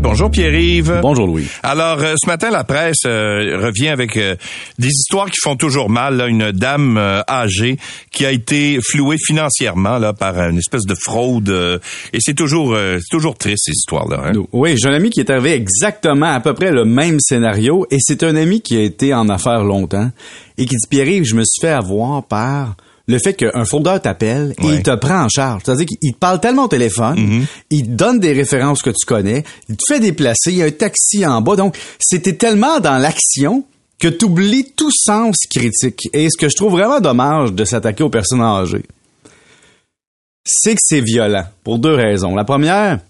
Bonjour Pierre-Yves. Bonjour Louis. Alors euh, ce matin la presse euh, revient avec euh, des histoires qui font toujours mal. Là. Une dame âgée qui a été flouée financièrement là par une espèce de fraude et c'est toujours c'est toujours triste ces histoires là. Hein? Oui, j'ai un ami qui est arrivé exactement à peu près le même scénario et c'est un ami qui a été en affaires longtemps et qui dit Pierre-Yves, je me suis fait avoir par le fait qu'un fraudeur t'appelle et il te prend en charge. C'est-à-dire qu'il te parle tellement au téléphone, Mm-hmm. il te donne des références que tu connais, il te fait déplacer, il y a un taxi en bas. Donc, c'était tellement dans l'action que tu oublies tout sens critique. Et ce que je trouve vraiment dommage de s'attaquer aux personnes âgées, c'est que c'est violent pour deux raisons. La première,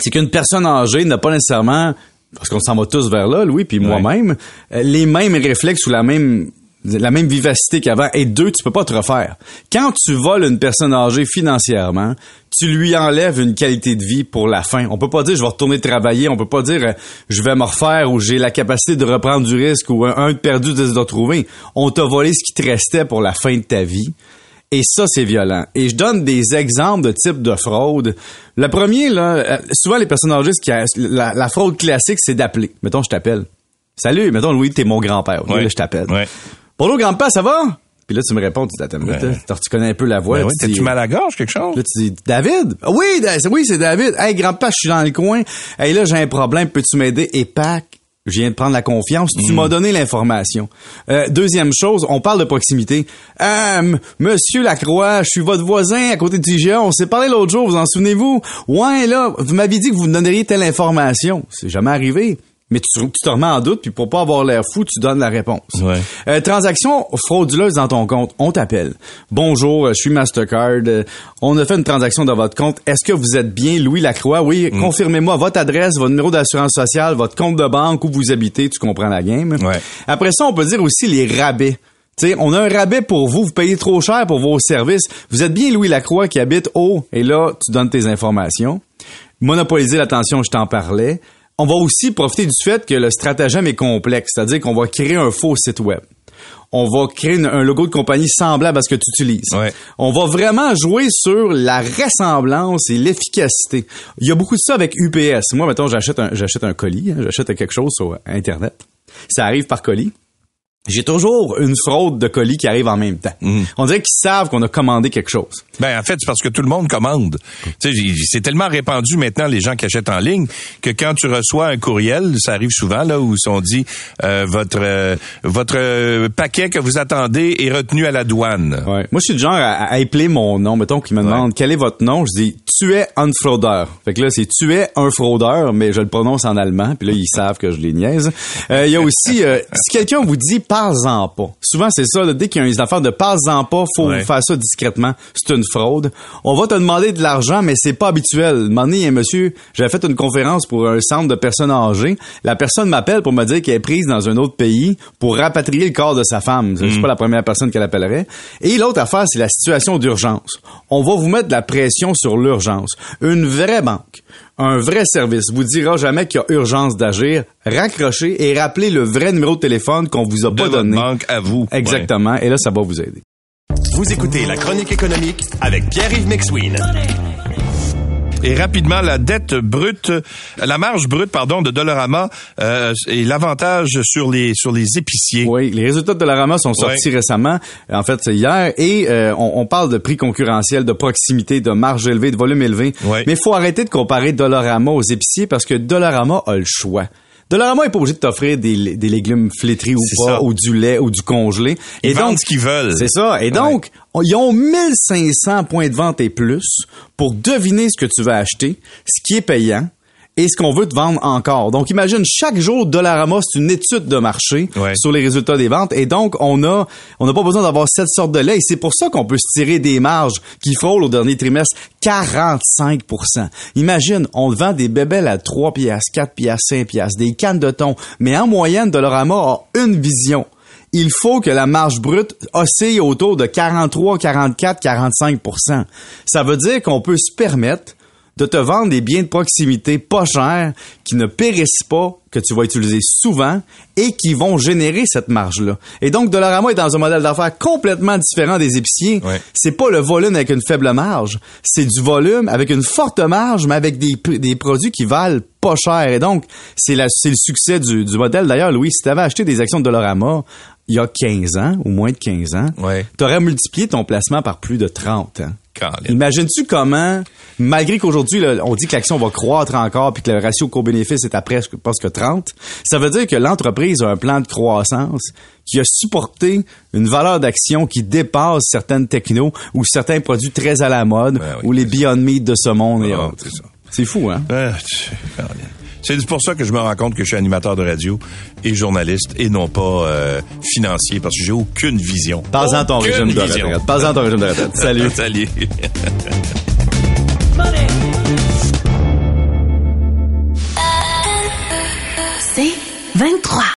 c'est qu'une personne âgée n'a pas nécessairement, parce qu'on s'en va tous vers là, Louis, puis moi-même, euh, les mêmes réflexes ou la même la même vivacité qu'avant. Et deux, tu peux pas te refaire. Quand tu voles une personne âgée financièrement, tu lui enlèves une qualité de vie pour la fin. On peut pas dire je vais retourner travailler, on peut pas dire euh, je vais me refaire ou j'ai la capacité de reprendre du risque ou un, un de perdu de se retrouver. On t'a volé ce qui te restait pour la fin de ta vie. Et ça, c'est violent. Et je donne des exemples de types de fraude. Le premier, là, euh, souvent les personnes âgées, ce qui a- la, la fraude classique, c'est d'appeler. Mettons, je t'appelle. Salut, mettons, Louis, t'es mon grand-père. ok? Ouais. Là, je t'appelle. Ouais. Bonjour, grand-père, ça va? Puis là, tu me réponds, tu dis, attends, une minute, Ouais. là. tu connais un peu la voix. Ben oui, tu dis- T'as-tu mal à la gorge quelque chose? Là, tu dis, David? Ah Oui, oui, c'est David. Hey, grand-père, je suis dans le coin. Hey, là, j'ai un problème. Peux-tu m'aider? Et pack. Je viens de prendre la confiance. Tu m'as donné l'information. Euh, deuxième chose, on parle de proximité. Euh, Monsieur Lacroix, je suis votre voisin à côté de TGA. On s'est parlé l'autre jour, vous en souvenez-vous? Ouais, là, vous m'aviez dit que vous me donneriez telle information. C'est jamais arrivé. Mais tu, tu te remets en doute, puis pour pas avoir l'air fou, tu donnes la réponse. Ouais. Euh, transaction frauduleuse dans ton compte. On t'appelle. Bonjour, euh, je suis Mastercard. Euh, On a fait une transaction dans votre compte. Est-ce que vous êtes bien Louis Lacroix? Oui, confirmez-moi votre adresse, votre numéro d'assurance sociale, votre compte de banque, où vous habitez. Tu comprends la game. Ouais. Après ça, on peut dire aussi les rabais. sais, on a un rabais pour vous, vous payez trop cher pour vos services. Vous êtes bien Louis Lacroix qui habite au, et là, tu donnes tes informations. Monopoliser l'attention, je t'en parlais. On va aussi profiter du fait que le stratagème est complexe, c'est-à-dire qu'on va créer un faux site web. On va créer une- un logo de compagnie semblable à ce que tu utilises. Ouais. On va vraiment jouer sur la ressemblance et l'efficacité. Il y a beaucoup de ça avec UPS. Moi, mettons, j'achète un, j'achète un colis, hein, j'achète quelque chose sur Internet. Ça arrive par colis. J'ai toujours une fraude de colis qui arrive en même temps. On dirait qu'ils savent qu'on a commandé quelque chose. Ben en fait, c'est parce que tout le monde commande. C'est tellement répandu maintenant les gens qui achètent en ligne que quand tu reçois un courriel, ça arrive souvent là où on dit euh, votre euh, votre euh, paquet que vous attendez est retenu à la douane. Ouais. Moi, je suis du genre à, à appeler mon nom. Mettons qu'il me demande quel est votre nom? Je dis tu es un fraudeur. Fait que là, c'est tu es un fraudeur, mais je le prononce en allemand. Puis là, ils savent que je les niaise. Euh, Il y a aussi, euh, si quelqu'un vous dit parle-en pas. Souvent, c'est ça. là, dès qu'il y a une affaire de parle-en pas, faut Ouais. faire ça discrètement. C'est une fraude. On va te demander de l'argent, mais c'est pas habituel. Donné, un monsieur, j'avais fait une conférence pour un centre de personnes âgées. La personne m'appelle pour me dire qu'elle est prise dans un autre pays pour rapatrier le corps de sa femme. Je suis pas la première personne qu'elle appellerait. Et l'autre affaire, c'est la situation d'urgence. On va vous mettre de la pression sur l'urgence. Une vraie banque, un vrai service vous dira jamais qu'il y a urgence d'agir. Raccrochez et rappelez le vrai numéro de téléphone qu'on vous a De pas votre donné. banque à vous. Exactement. Et là, ça va vous aider. Vous écoutez La Chronique économique avec Pierre-Yves McSween. Et rapidement, la dette brute, la marge brute, pardon, de Dollarama euh, et l'avantage sur les sur les épiciers. Oui, les résultats de Dollarama sont sortis récemment. En fait, c'est hier. Et euh, on, on parle de prix concurrentiel, de proximité, de marge élevée, de volume élevé. Ouais. Mais il faut arrêter de comparer Dollarama aux épiciers parce que Dollarama a le choix. Dollarama est pas obligé de t'offrir des, des légumes flétris ou pas, ça. ou du lait ou du congelé. Ils vendent ce qu'ils veulent. C'est ça. Et donc, on- ils ont 1500 points de vente et plus pour deviner ce que tu vas acheter, ce qui est payant et ce qu'on veut te vendre encore. Donc, imagine, chaque jour, Dollarama, c'est une étude de marché Ouais. sur les résultats des ventes. Et donc, on a, on n'a pas besoin d'avoir cette sorte de lait. Et c'est pour ça qu'on peut se tirer des marges qui frôlent au dernier trimestre 45% Imagine, on vend des bébelles à 3 piastres, 4 piastres, 5 piastres, des cannes de thon. Mais en moyenne, Dollarama a une vision il faut que la marge brute oscille autour de 43, 44, 45% Ça veut dire qu'on peut se permettre de te vendre des biens de proximité pas chers, qui ne périssent pas, que tu vas utiliser souvent et qui vont générer cette marge-là. Et donc, Dollarama est dans un modèle d'affaires complètement différent des épiciers. Ouais. C'est pas le volume avec une faible marge, c'est du volume avec une forte marge, mais avec des, des produits qui valent pas cher. Et donc, c'est le succès du, du modèle. D'ailleurs, Louis, si tu avais acheté des actions de Dollarama il y a 15 ans, ou moins de 15 ans, Ouais. tu aurais multiplié ton placement par plus de 30 ans. Colin. Imagines-tu comment, malgré qu'aujourd'hui, on dit que l'action va croître encore puis que le ratio co-bénéfice est à presque, presque 30, ça veut dire que l'entreprise a un plan de croissance qui a supporté une valeur d'action qui dépasse certaines technos ou certains produits très à la mode Ben oui, ou les Beyond Meat de ce monde et Ah, autres. c'est fou, hein? Tu- Colin. C'est pour ça que je me rends compte que je suis animateur de radio et journaliste et non pas euh, financier parce que j'ai aucune vision. Passe-en ton Aucune régime de vision. retraite. Passe-en ton régime de retraite. Salut. Salut. C'est 23.